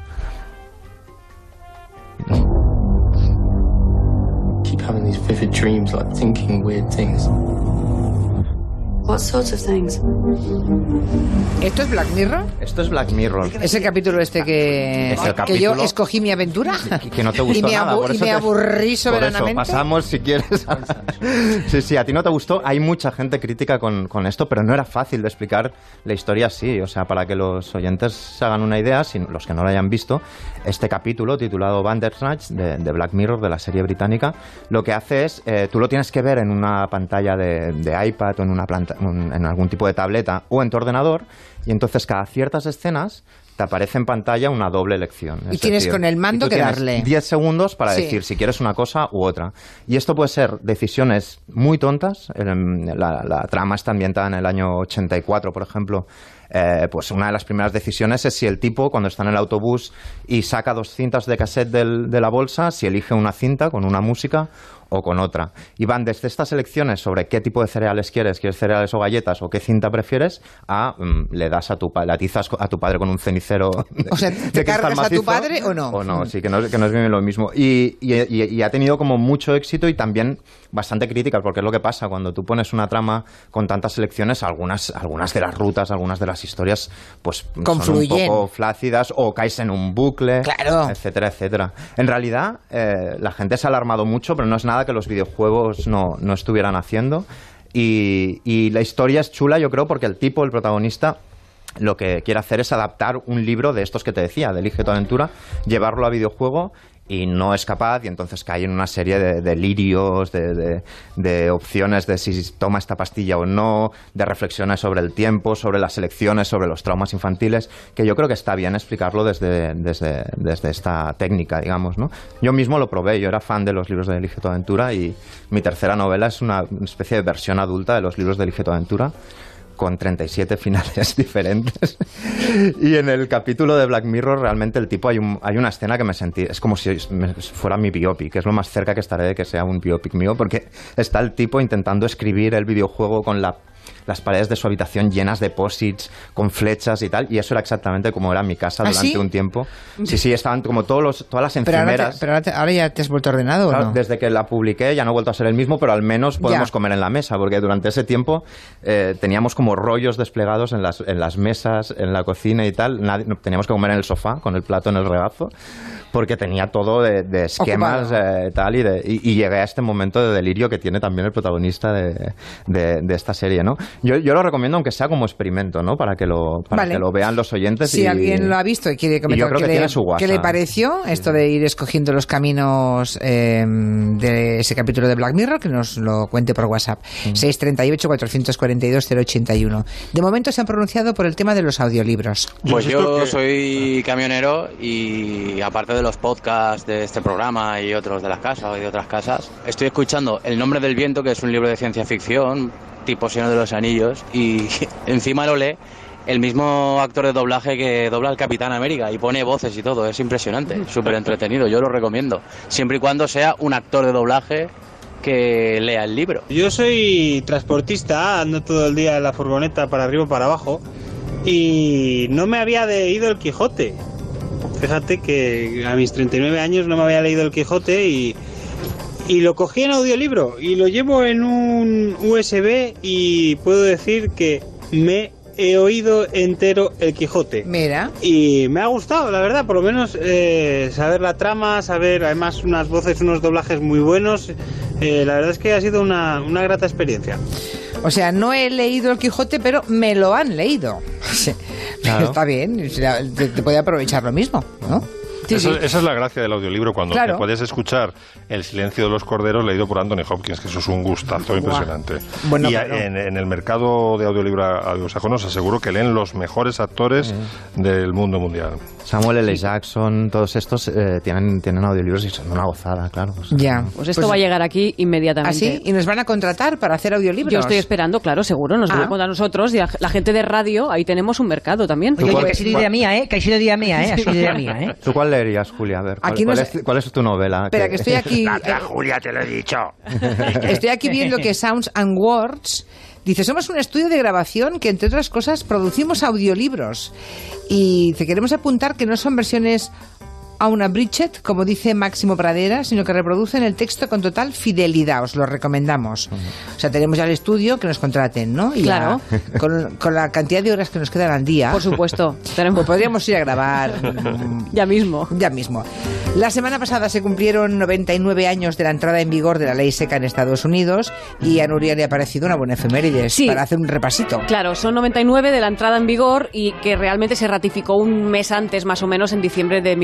What sorts of things? ¿Esto es Black Mirror? esto es Black Mirror ¿Es el capítulo este que, Es el que yo capítulo escogí mi aventura? y que no te gustó y me, nada por y eso me te- aburrí por eso soberanamente. pasamos si quieres sí sí a ti no te gustó hay mucha gente crítica con, con esto pero no era fácil de explicar la historia así o sea para que los oyentes se hagan una idea si los que no lo hayan visto este capítulo titulado Bandersnatch de, de Black Mirror de la serie británica lo que hace es eh, tú lo tienes que ver en una pantalla de, de iPad o en una planta, un- en algún tipo de tableta o en tu ordenador y entonces cada ciertas escenas te aparece en pantalla una doble elección. Y Es tienes decir, con el mando que darle. 10 segundos para Sí. decir si quieres una cosa u otra. Y esto puede ser decisiones muy tontas. La, la trama está ambientada en el año 84, por ejemplo. Eh, pues una de las primeras decisiones es si el tipo, cuando está en el autobús y saca dos cintas de cassette del- de la bolsa, si elige una cinta con una música o con otra. Y van desde estas elecciones sobre qué tipo de cereales quieres, quieres cereales o galletas o qué cinta prefieres, a mm, le das a tu pa- le atizas a tu padre con un cenicero. de- O sea, ¿te cargas a tu macizo, padre o no? O no, sí, que no, es- que no es bien lo mismo. Y, y- y- y ha tenido como mucho éxito y también bastante críticas, porque es lo que pasa cuando tú pones una trama con tantas selecciones, algunas, algunas de las rutas, algunas de las historias, pues son un Confluyen. poco flácidas o caes en un bucle, Claro. etcétera, etcétera. En realidad, eh, la gente se ha alarmado mucho, pero no es nada que los videojuegos no, no estuvieran haciendo. Y, y la historia es chula, yo creo, porque el tipo, el protagonista, lo que quiere hacer es adaptar un libro de estos que te decía, de Elige tu aventura, llevarlo a videojuego y no es capaz y entonces cae en una serie de delirios, de, de- opciones de si toma esta pastilla o no, de reflexiones sobre el tiempo, sobre las elecciones, sobre los traumas infantiles, que yo creo que está bien explicarlo desde, desde, desde esta técnica, digamos. ¿no? Yo mismo lo probé, yo era fan de los libros de Elige tu aventura y mi tercera novela es una especie de versión adulta de los libros de Elige tu aventura con 37 finales diferentes. y en el capítulo de Black Mirror realmente el tipo hay, hay una escena que me sentí, es como si fuera mi biopic, es lo más cerca que estaré de que sea un biopic mío, porque está el tipo intentando escribir el videojuego con la las paredes de su habitación llenas de posits con flechas y tal, y eso era exactamente como era mi casa ¿Ah, durante sí? un tiempo. Sí, sí, estaban como todos los, todas las Pero, ahora, enfermeras. te- pero ahora, te- ahora ya te has vuelto ordenado, ¿o Claro, no? Desde que la publiqué ya no he vuelto a ser el mismo, pero al menos podemos Ya. comer en la mesa, porque durante ese tiempo eh, teníamos como rollos desplegados en las, en las mesas, en la cocina y tal. Nadie- no, teníamos que comer en el sofá con el plato en el regazo, porque tenía todo de, de esquemas eh, tal y, de- y, y llegué a este momento de delirio que tiene también el protagonista de, de- de esta serie, ¿no? Yo, yo lo recomiendo aunque sea como experimento, ¿no? Para que lo, para Vale. que lo vean los oyentes. Si y- alguien lo ha visto y quiere comentar yo creo qué, que le, tiene su qué le pareció esto de ir escogiendo los caminos eh, de ese capítulo de Black Mirror, que nos lo cuente por WhatsApp. 638-442-081. De momento se han pronunciado por el tema de los audiolibros. Pues yo soy camionero y aparte de los podcasts de este programa y otros de las casas y de otras casas, estoy escuchando El nombre del viento, que es un libro de ciencia ficción, tipo Señor de los Anillos, y encima lo lee el mismo actor de doblaje que dobla al Capitán América y pone voces y todo, es impresionante, súper entretenido, yo lo recomiendo, siempre y cuando sea un actor de doblaje que lea el libro. Yo soy transportista, ando todo el día en la furgoneta para arriba y para abajo y no me había leído el Quijote. Fíjate que a mis 39 años no me había leído el Quijote y, y lo cogí en audiolibro y lo llevo en un USB y puedo decir que me he oído entero El Quijote. Mira. Y me ha gustado, la verdad, por lo menos eh, saber la trama, saber además unas voces, unos doblajes muy buenos. Eh, la verdad es que ha sido una, una grata experiencia. O sea, no he leído el Quijote, pero me lo han leído. Claro. Está bien, te, te puede aprovechar lo mismo, ¿no? Sí, Eso- sí. Esa es la gracia del audiolibro, cuando Claro. te puedes escuchar El silencio de los corderos leído por Anthony Hopkins, que eso es un gustazo impresionante. Bueno, y en, en el mercado de audiolibro anglosajón os aseguro que leen los mejores actores del mundo mundial. Samuel L. Jackson, todos estos eh, tienen, tienen audiolibros y son una gozada, claro. O sea, Ya. Pues esto va a llegar aquí inmediatamente. ¿Ah, sí? ¿Y nos van a contratar para hacer audiolibros? Yo estoy esperando, claro, seguro, nos Ah. van a contar nosotros y la, la gente de radio, ahí tenemos un mercado también. Oye, oye, que ha sido idea mía, ¿eh? Que ha sido idea mía, ¿eh? Ha sido idea mía, ¿eh? ¿Tú cuál leerías, Julia? A ver, ¿cuál, Aquí no cuál es- es, cuál es tu novela? Espera, que estoy aquí. La- eh, Julia, te lo he dicho. Estoy aquí viendo que Sounds and Words dice, somos un estudio de grabación que, entre otras cosas, producimos audiolibros. Y te queremos apuntar que no son versiones a una Bridget, como dice Máximo Pradera, sino que reproducen el texto con total fidelidad. Os lo recomendamos. O sea, tenemos ya el estudio que nos contraten, ¿no? Y Claro. con, con la cantidad de horas que nos quedan al día. Por supuesto. Pues podríamos ir a grabar. ya mismo. Ya mismo. La semana pasada se cumplieron 99 años de la entrada en vigor de la ley seca en Estados Unidos y a Nuria le ha parecido una buena efeméride Sí. para hacer un repasito. Claro, son 99 de la entrada en vigor y que realmente se ratificó un mes antes, más o menos, en diciembre de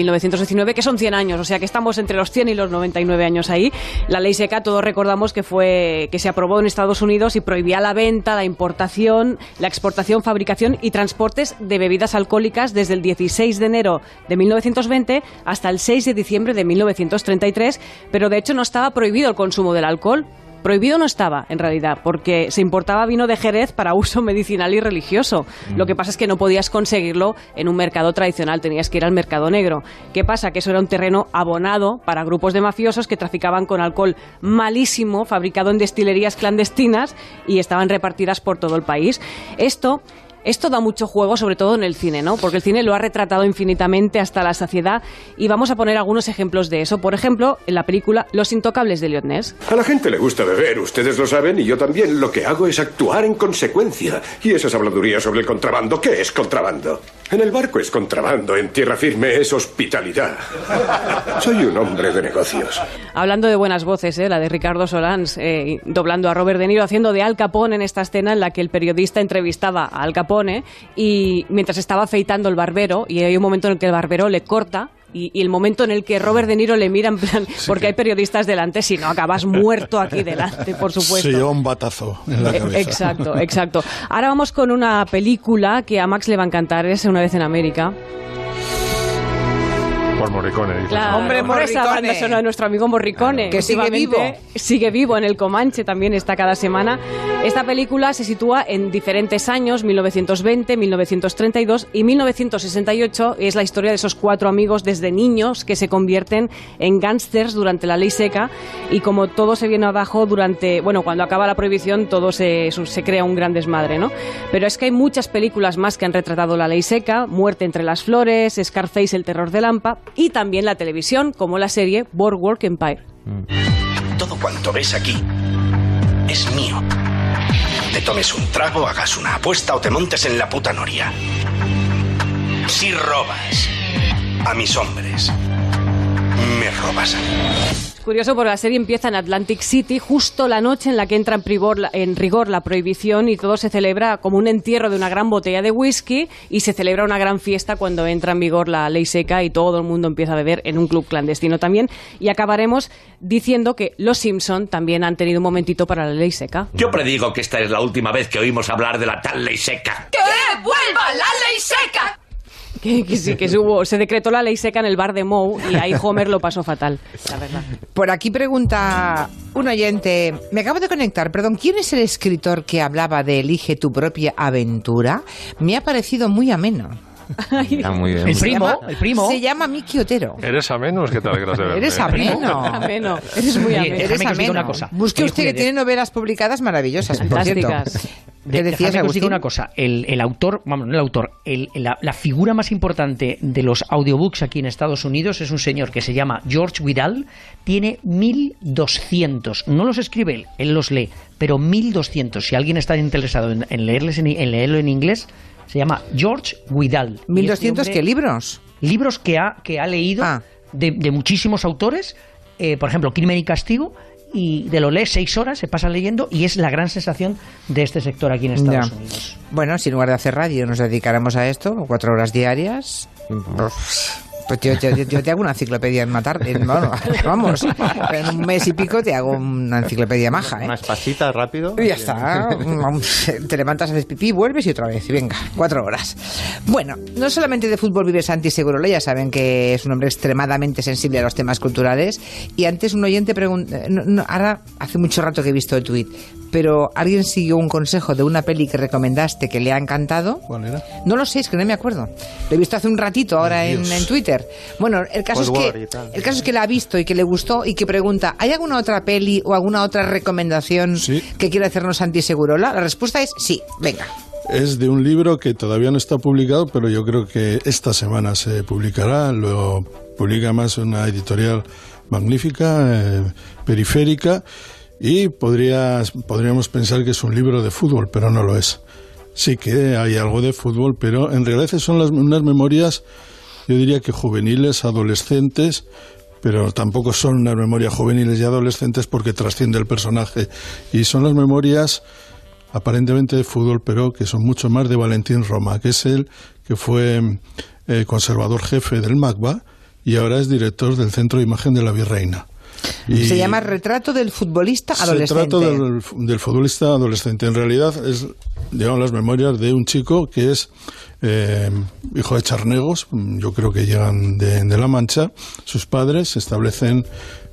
1919, que son 100 años, o sea que estamos entre los 100 y los 99 años ahí. La ley seca, todos recordamos que fue que se aprobó en Estados Unidos y prohibía la venta, la importación, la exportación, fabricación y transportes de bebidas alcohólicas desde el 16 de enero de 1920 hasta el 6 de diciembre de 1933, pero de hecho no estaba prohibido el consumo del alcohol. Prohibido no estaba, en realidad, porque se importaba vino de Jerez para uso medicinal y religioso. Lo que pasa es que no podías conseguirlo en un mercado tradicional, tenías que ir al mercado negro. ¿Qué pasa? Que eso era un terreno abonado para grupos de mafiosos que traficaban con alcohol malísimo, fabricado en destilerías clandestinas y estaban repartidas por todo el país. Esto esto da mucho juego, sobre todo en el cine, ¿no? Porque el cine lo ha retratado infinitamente hasta la saciedad y vamos a poner algunos ejemplos de eso. Por ejemplo, en la película Los Intocables de Ness. A la gente le gusta beber, ustedes lo saben, y yo también. Lo que hago es actuar en consecuencia. Y esas habladurías sobre el contrabando, ¿qué es contrabando? En el barco es contrabando, en tierra firme es hospitalidad. Soy un hombre de negocios. Hablando de buenas voces, ¿eh? la de Ricardo Solans, eh, doblando a Robert De Niro, haciendo de Al Capone en esta escena en la que el periodista entrevistaba a Al Capone y mientras estaba afeitando el barbero, y hay un momento en el que el barbero le corta. Y, y el momento en el que Robert De Niro le mira en plan, porque hay periodistas delante, si no acabas muerto aquí delante, por supuesto. Lleva un batazo en la Eh, cabeza. Exacto, exacto. Ahora vamos con una película que a Max le va a encantar, es Una vez en América. Por Morricone. Claro, Hombre, por esa Morricone. banda sonora de nuestro amigo Morricone. Que sigue vivo. Sigue vivo en el Comanche, también está cada semana. Esta película se sitúa en diferentes años, 1920, 1932 y 1968. Es la historia de esos cuatro amigos desde niños que se convierten en gángsters durante la ley seca y como todo se viene abajo durante, bueno, cuando acaba la prohibición todo se, se crea un gran desmadre, ¿no? Pero es que hay muchas películas más que han retratado la ley seca, Muerte entre las flores, Scarface, El terror de Lampa y también la televisión como la serie Boardwalk Empire. Todo cuanto ves aquí es mío. Te tomes un trago, hagas una apuesta o te montes en la puta noria. Si robas a mis hombres, robas a. Es curioso porque la serie empieza en Atlantic City, justo la noche en la que entra en, privor- en rigor la prohibición y todo se celebra como un entierro de una gran botella de whisky y se celebra una gran fiesta cuando entra en vigor la ley seca y todo el mundo empieza a beber en un club clandestino también. Y acabaremos diciendo que los Simpson también han tenido un momentito para la ley seca. Yo predigo que esta es la última vez que oímos hablar de la tal ley seca. ¡Que vuelva la ley seca! Que, sí, que hubo- se decretó la ley seca en el bar de Moe y ahí Homer lo pasó fatal, la verdad. Por aquí pregunta un oyente, me acabo de conectar, perdón, ¿quién es el escritor que hablaba de Elige tu propia aventura? Me ha parecido muy ameno. Está muy bien. El primo, llama- el primo. Se llama Miki Otero. Eres ameno, es que te alegras de verme. Eres ameno. Ameno, eres muy ameno. Eres ameno. una cosa. Busque usted que tiene novelas publicadas maravillosas, por cierto. Fantásticas. ¿Qué De- decías, que os diga una cosa. El, el autor, vamos, no el autor, el- la, la figura más importante de los audiobooks aquí en Estados Unidos es un señor que se llama George Vidal. Tiene 1200. No los escribe él, él los lee, pero 1200. Si alguien está interesado en, en leerles en, en leerlo en inglés, Se llama George Widal. Y 1200 este qué hombre- libros. libros que ha, que ha leído Ah. de, de muchísimos autores, eh, por ejemplo, Crimen y Castigo, y de lo lee seis horas, se pasa leyendo, y es la gran sensación de este sector aquí en Estados Ya. Unidos. Bueno, si en lugar de hacer radio nos dedicáramos a esto, cuatro horas diarias. Pues yo, yo- yo- yo te hago una enciclopedia en matar. en- bueno, vamos, en un mes y pico te hago una enciclopedia maja, ¿eh? Unas pasitas rápido. Y ya está. Te levantas, haces pipí, vuelves y otra vez. Y venga, cuatro horas. Bueno, no solamente de fútbol vive Santi Segurola, ya saben que es un hombre extremadamente sensible a los temas culturales. Y antes un oyente pregunta. no, no, ahora hace mucho rato que he visto el tuit, pero ¿alguien siguió un consejo de una peli que recomendaste que le ha encantado? ¿Cuál era? No lo sé, es que no me acuerdo. Lo he visto hace un ratito ahora en Twitter. Bueno, el caso, es Cold War que, el caso es que la ha visto y que le gustó y que pregunta, ¿hay alguna otra peli o alguna otra recomendación que quiera hacernos Santi Segurola? La respuesta es sí, venga. Es de un libro que todavía no está publicado, pero yo creo que esta semana se publicará. Lo publica más una editorial magnífica, eh, periférica, y podrías, podríamos pensar que es un libro de fútbol, pero no lo es. Sí que hay algo de fútbol, pero en realidad son las, unas memorias, yo diría que juveniles, adolescentes, pero tampoco son unas memorias juveniles y adolescentes porque trasciende el personaje. Y son las memorias aparentemente de fútbol, pero que son mucho más de Valentín Roma, que es el que fue eh, conservador jefe del MACBA y ahora es director del Centro de Imagen de la Virreina. Y Se llama Retrato del futbolista adolescente. trata del, del futbolista adolescente. En realidad es, digamos, las memorias de un chico que es eh, hijo de charnegos, yo creo que llegan de, de La Mancha. Sus padres se establecen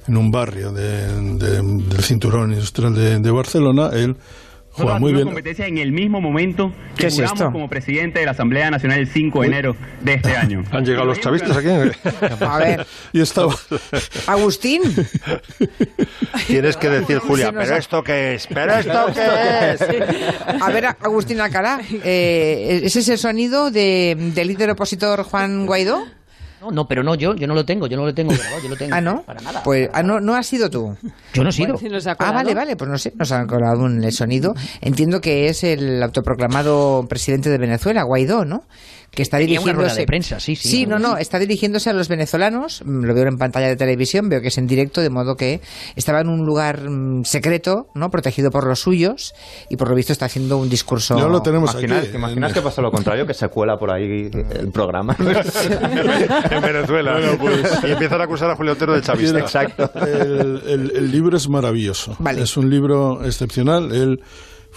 en un barrio de- de- del cinturón industrial de, de Barcelona. Él juega muy bien. competencia en el mismo momento ¿Qué que es juramos esto? como presidente de la Asamblea Nacional el 5 de enero de este año. ¿Han llegado los chavistas aquí? A ver. Y estaba. Agustín. Tienes que decir, Julia, ¿pero esto qué es? ¿Pero esto qué es? A ver, Agustín Alcalá, eh, ¿ese es el sonido de, del líder opositor Juan Guaidó? No, no, pero no, yo, yo no lo tengo, yo no lo tengo grabado, yo lo tengo. Ah, ¿no? Para nada. Pues ah, no, no has sido tú. Yo no he sido. Ah, vale, vale, pues no sé, nos han colado el sonido. Entiendo que es el autoproclamado presidente de Venezuela, Guaidó, ¿no? Que está Tenía una dirigiéndose. rueda de prensa, sí, sí. Sí, no, no, está dirigiéndose a los venezolanos. mm, Lo veo en pantalla de televisión, veo que es en directo, de modo que estaba en un lugar mm, secreto, ¿no? Protegido por los suyos y por lo visto está haciendo un discurso. Ya lo tenemos ¿Imaginas, aquí. ¿te imaginas que pasa lo contrario? Que se cuela por ahí el programa. en Venezuela. Y empiezan a acusar a Julio Otero de chavista. Exacto. El, el- el libro es maravilloso. Vale. Es un libro excepcional. Él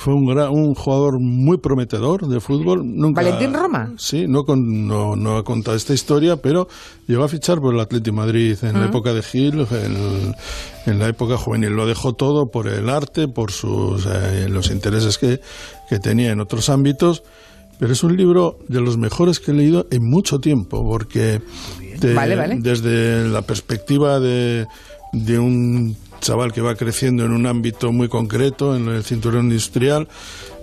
fue un, gran- un jugador muy prometedor de fútbol. Nunca, ¿Valentín Roma? Sí, no, con- no, no ha contado esta historia, pero llegó a fichar por el Atlético Madrid en la Ah. época de Gil, en, en la época juvenil. Lo dejó todo por el arte, por sus, eh, los intereses que, que tenía en otros ámbitos. Pero es un libro de los mejores que he leído en mucho tiempo, porque te- Vale, vale. desde la perspectiva de, de un chaval que va creciendo en un ámbito muy concreto, en el cinturón industrial,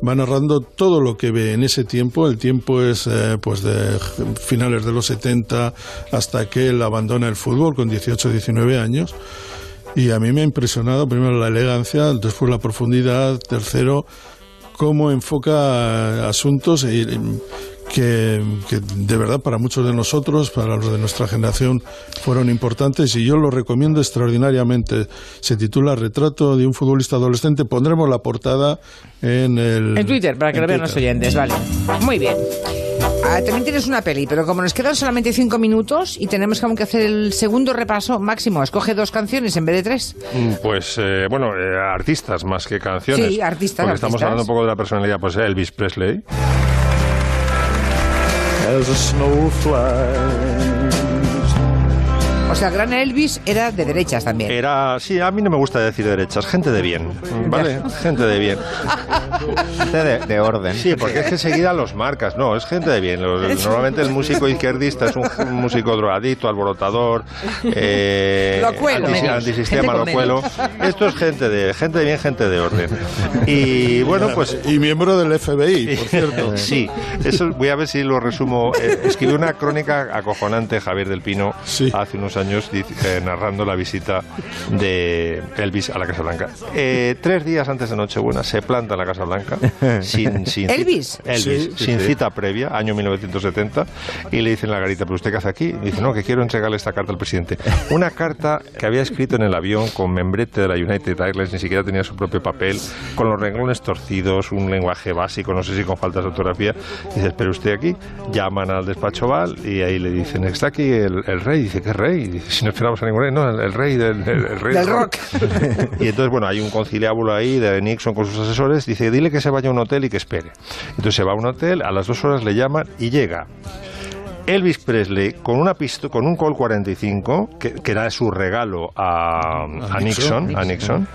va narrando todo lo que ve en ese tiempo. El tiempo es eh, pues de finales de los 70 hasta que él abandona el fútbol con 18 19 años. Y a mí me ha impresionado primero la elegancia, después la profundidad, tercero cómo enfoca asuntos y- que, que de verdad para muchos de nosotros, para los de nuestra generación, fueron importantes y yo lo recomiendo extraordinariamente. Se titula Retrato de un futbolista adolescente. Pondremos la portada en el... En Twitter, para que lo vean los oyentes, vale. Muy bien. Ah, también tienes una peli, pero como nos quedan solamente cinco minutos y tenemos que aún que hacer el segundo repaso máximo, escoge dos canciones en vez de tres. Mm, Pues, eh, bueno, eh, artistas más que canciones. Sí, artistas, Porque estamos artistas. hablando un poco de la personalidad, pues Elvis Presley. as a snowflake. O sea, Gran Elvis era de derechas también. Era, sí, a mí no me gusta decir derechas, gente de bien, ¿vale? Gente de bien. Gente de, de orden. Sí, porque es que enseguida los marcas, no, es gente de bien. Los- Normalmente el músico izquierdista es un, un músico drogadicto, alborotador, eh, Lo cuelo. antis- antisistema, lo cuelo. Esto es gente de, gente de bien, gente de orden. Y bueno, pues... Y miembro del FBI, por cierto. Sí, eso voy a ver si lo resumo. Eh, escribió una crónica acojonante Javier del Pino hace unos años eh, narrando la visita de Elvis a la Casa Blanca. Eh, tres días antes de Nochebuena se planta en la Casa Blanca sin, sin ¿Elvis? Elvis, Sí, sí, sin sí. cita previa, año 1970, y le dicen a la garita, ¿pero usted qué hace aquí? Y dice, no, que quiero entregarle esta carta al presidente. Una carta que había escrito en el avión con membrete de la United Airlines, ni siquiera tenía su propio papel, con los renglones torcidos, un lenguaje básico, no sé si con faltas de ortografía. Dice, pero usted aquí, llaman al despacho Val y ahí le dicen, está aquí el, el rey. Dice, ¿qué rey? Y dice, si no esperamos a ningún rey, no, el, el rey del, el- el rey Del rock. y entonces, bueno, hay un conciliábulo ahí de Nixon con sus asesores. Dice, dile que se vaya a un hotel y que espere. Entonces se va a un hotel, a las dos horas le llaman y llega. Elvis Presley con una pisto, con un Col 45 que, que era su regalo a, a Nixon, Nixon. a Nixon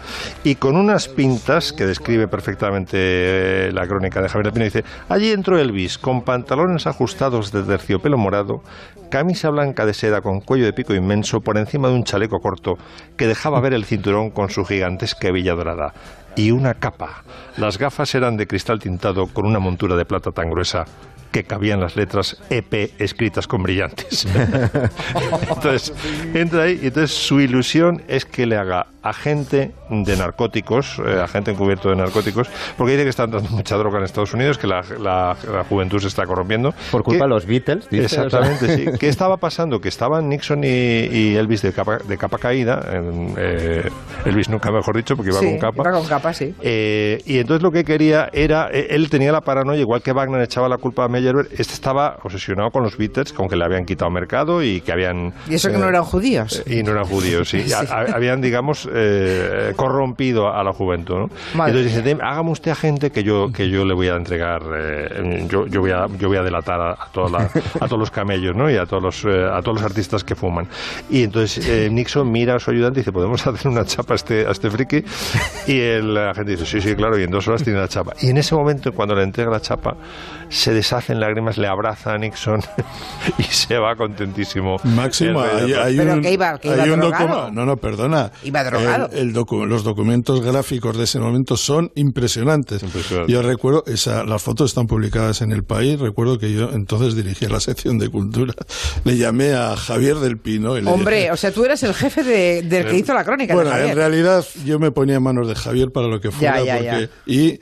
y con unas pintas que describe perfectamente eh, la crónica de Javier Pino dice allí entró Elvis con pantalones ajustados de terciopelo morado camisa blanca de seda con cuello de pico inmenso por encima de un chaleco corto que dejaba ver el cinturón con su gigantesca hebilla dorada y una capa las gafas eran de cristal tintado con una montura de plata tan gruesa que cabían las letras EP escritas con brillantes. entonces, entra ahí y entonces su ilusión es que le haga agente de narcóticos, eh, agente encubierto de narcóticos, porque dice que están dando mucha droga en Estados Unidos, que la, la- la juventud se está corrompiendo. Por culpa de los Beatles, dice, Exactamente, o sea. sí. ¿Qué estaba pasando? Que estaban Nixon y, y Elvis de capa, de capa caída, en, eh, Elvis nunca mejor dicho, porque iba Sí, con capa. iba con capa, sí. Eh, y entonces lo que quería era, eh, él tenía la paranoia, igual que Wagner echaba la culpa a Meyerbeer, este estaba obsesionado con los Beatles, con que le habían quitado mercado y que habían... Y eso que no eran judíos. y no eran judíos, sí. Sí. A- a- habían, digamos, eh, corrompido a la juventud, ¿no? Entonces dice, "Dem- hágame usted agente que yo, que yo le voy a entregar, eh, yo, yo, voy a, yo voy a delatar a, a toda la- a todos los camellos, ¿no? Y a todos los, eh, a todos los artistas que fuman. Y entonces eh, Nixon mira a su ayudante y dice, ¿podemos hacer una chapa a este, a este friki? Y el agente dice, sí, sí, claro, y en dos horas tiene la chapa. Y en ese momento, cuando le entrega la chapa, se deshacen lágrimas, le abraza a Nixon y se va contentísimo. Máximo, hay, hay ¿Pero un, que iba- que iba hay un No, no, perdona. Iba drogado. El- el docu- los documentos gráficos de ese momento son impresionantes. Impresionante. Yo recuerdo, esa, las fotos están publicadas en El País. Recuerdo que yo entonces dirigía la sección de cultura. Le llamé a Javier del Pino. Y le Hombre, dije- o sea, tú eras el jefe de- del que hizo la crónica. de bueno, Javier. en realidad yo me ponía en manos de Javier para lo que fuera. Ya, ya, porque- ya. Y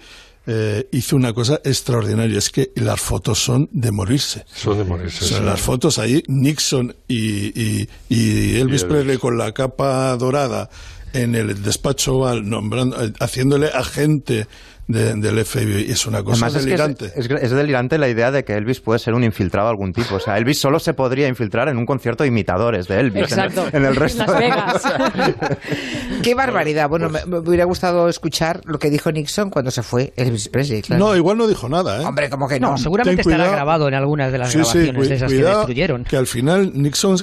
eh, hizo una cosa extraordinaria. Es que las fotos son de morirse. Son de morirse. O sea, sí. las fotos ahí, Nixon y, y, y Elvis Y Presley con la capa dorada en el despacho Oval, nombrando, eh, haciéndole agente de- del FBI. Es una cosa Además, es que delirante. Es, es- es delirante la idea de que Elvis puede ser un infiltrado de algún tipo. O sea, Elvis solo se podría infiltrar en un concierto de imitadores de Elvis. en el- Exacto. En el, resto. Las Vegas. Qué barbaridad. Bueno, Pues me, me hubiera gustado escuchar lo que dijo Nixon cuando se fue Elvis Presley. Claro. No, igual no dijo nada, ¿eh? Hombre, como que no. No, seguramente Ten estará cuidado. grabado en algunas de las Sí, sí, grabaciones cu- de esas que destruyeron. que al final Nixon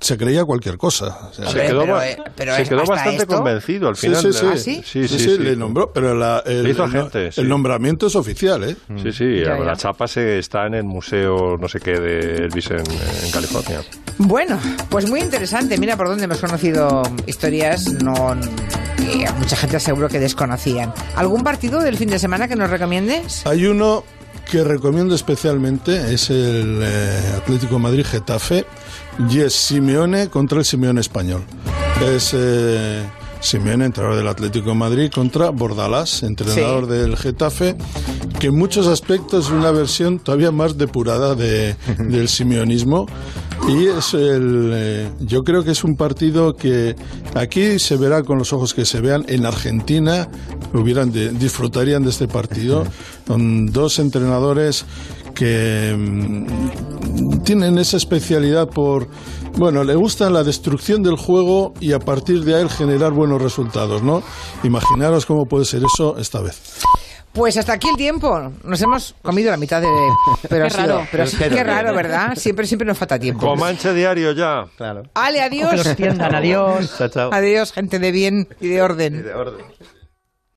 se creía cualquier cosa. O sea, Se quedó, pero, eh, pero se quedó bastante esto- convencido al Sí, final. sí, de- sí. ¿Ah, sí? Sí, sí, Sí, sí, sí. le nombró, pero la- el, hizo el- agente, el sí. nombramiento es oficial, ¿eh? Sí, sí, Ya, la ya. chapa se está en el museo no sé qué de Elvis en, en California. Bueno, pues muy interesante. Mira por dónde hemos conocido historias no que mucha gente seguro que desconocían. ¿Algún partido del fin de semana que nos recomiendes? Hay uno que recomiendo especialmente, es el eh, Atlético Madrid Getafe, y es Simeone contra el Simeone español. Es eh, Simeone, entrenador del Atlético de Madrid, contra Bordalás, entrenador Sí. del Getafe, que en muchos aspectos es una versión todavía más depurada de, del simeonismo. Y es el, eh, yo creo que es un partido que aquí se verá con los ojos que se vean. En Argentina hubieran de- disfrutarían de este partido con dos entrenadores que mm, tienen esa especialidad por bueno, le gusta la destrucción del juego y a partir de ahí generar buenos resultados, ¿no? Imaginaros cómo puede ser eso esta vez. Pues hasta aquí el tiempo. Nos hemos comido la mitad de... Pero Qué ha sido- raro. pero que qué raro, ¿verdad? Siempre, siempre nos falta tiempo. Comanche diario ya. Claro. Ale, adiós. Que los atiendan, adiós. Chao, chao. Adiós, gente de bien y de orden. De orden.